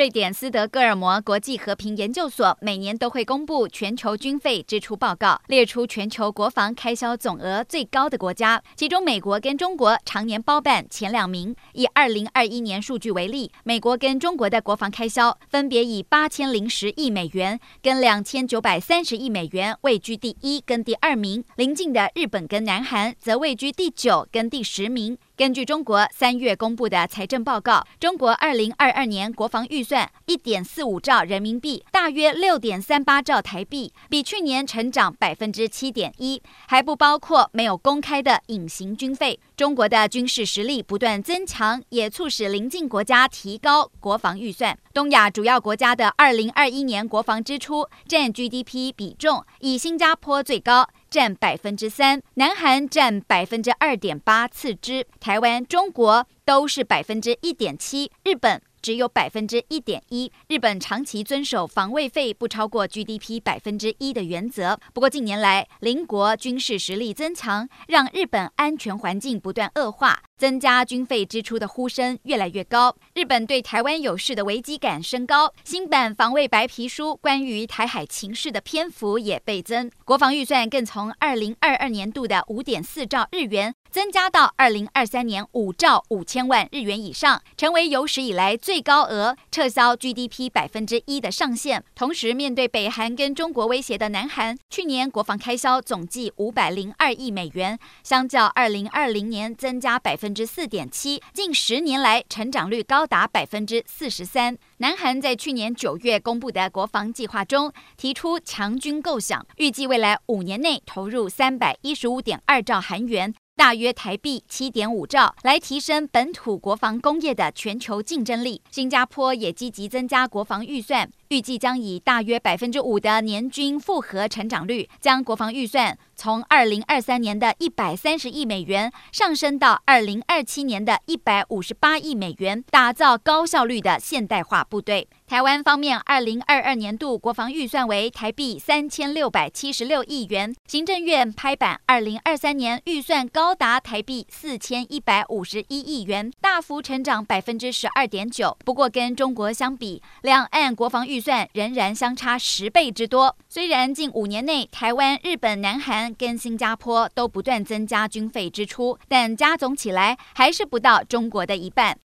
瑞典斯德哥尔摩国际和平研究所每年都会公布全球军费支出报告，列出全球国防开销总额最高的国家，其中美国跟中国常年包办前两名。以二零二一年数据为例，美国跟中国的国防开销分别以八千零十亿美元跟两千九百三十亿美元位居第一跟第二名，邻近的日本跟南韩则位居第九跟第十名。根据中国三月公布的财政报告，中国二零二二年国防预算一点四五兆人民币，大约六点三八兆台币，比去年成长百分之七点一，还不包括没有公开的隐形军费。中国的军事实力不断增强，也促使邻近国家提高国防预算。东亚主要国家的二零二一年国防支出占 GDP 比重，以新加坡最高。占百分之三，南韩占百分之二点八，次之，台湾、中国都是百分之一点七，日本。只有百分之一点一。日本长期遵守防卫费不超过 GDP 百分之一的原则。不过近年来，邻国军事实力增强，让日本安全环境不断恶化，增加军费支出的呼声越来越高。日本对台湾有事的危机感升高，新版防卫白皮书关于台海情势的篇幅也倍增，国防预算更从二零二二年度的五点四兆日元。增加到二零二三年五兆五千万日元以上，成为有史以来最高额撤销 GDP 百分之一的上限。同时，面对北韩跟中国威胁的南韩，去年国防开销总计五百零二亿美元，相较二零二零年增加百分之四点七，近十年来成长率高达百分之四十三。南韩在去年九月公布的国防计划中，提出强军构想，预计未来五年内投入三百一十五点二兆韩元。大约台币七点五兆，来提升本土国防工业的全球竞争力。新加坡也积极增加国防预算，预计将以大约百分之五的年均复合成长率，将国防预算从二零二三年的一百三十亿美元上升到二零二七年的一百五十八亿美元，打造高效率的现代化部队。台湾方面，二零二二年度国防预算为台币三千六百七十六亿元。行政院拍板，二零二三年预算高达台币四千一百五十一亿元，大幅成长百分之十二点九。不过，跟中国相比，两岸国防预算仍然相差十倍之多。虽然近五年内，台湾、日本、南韩跟新加坡都不断增加军费支出，但加总起来还是不到中国的一半。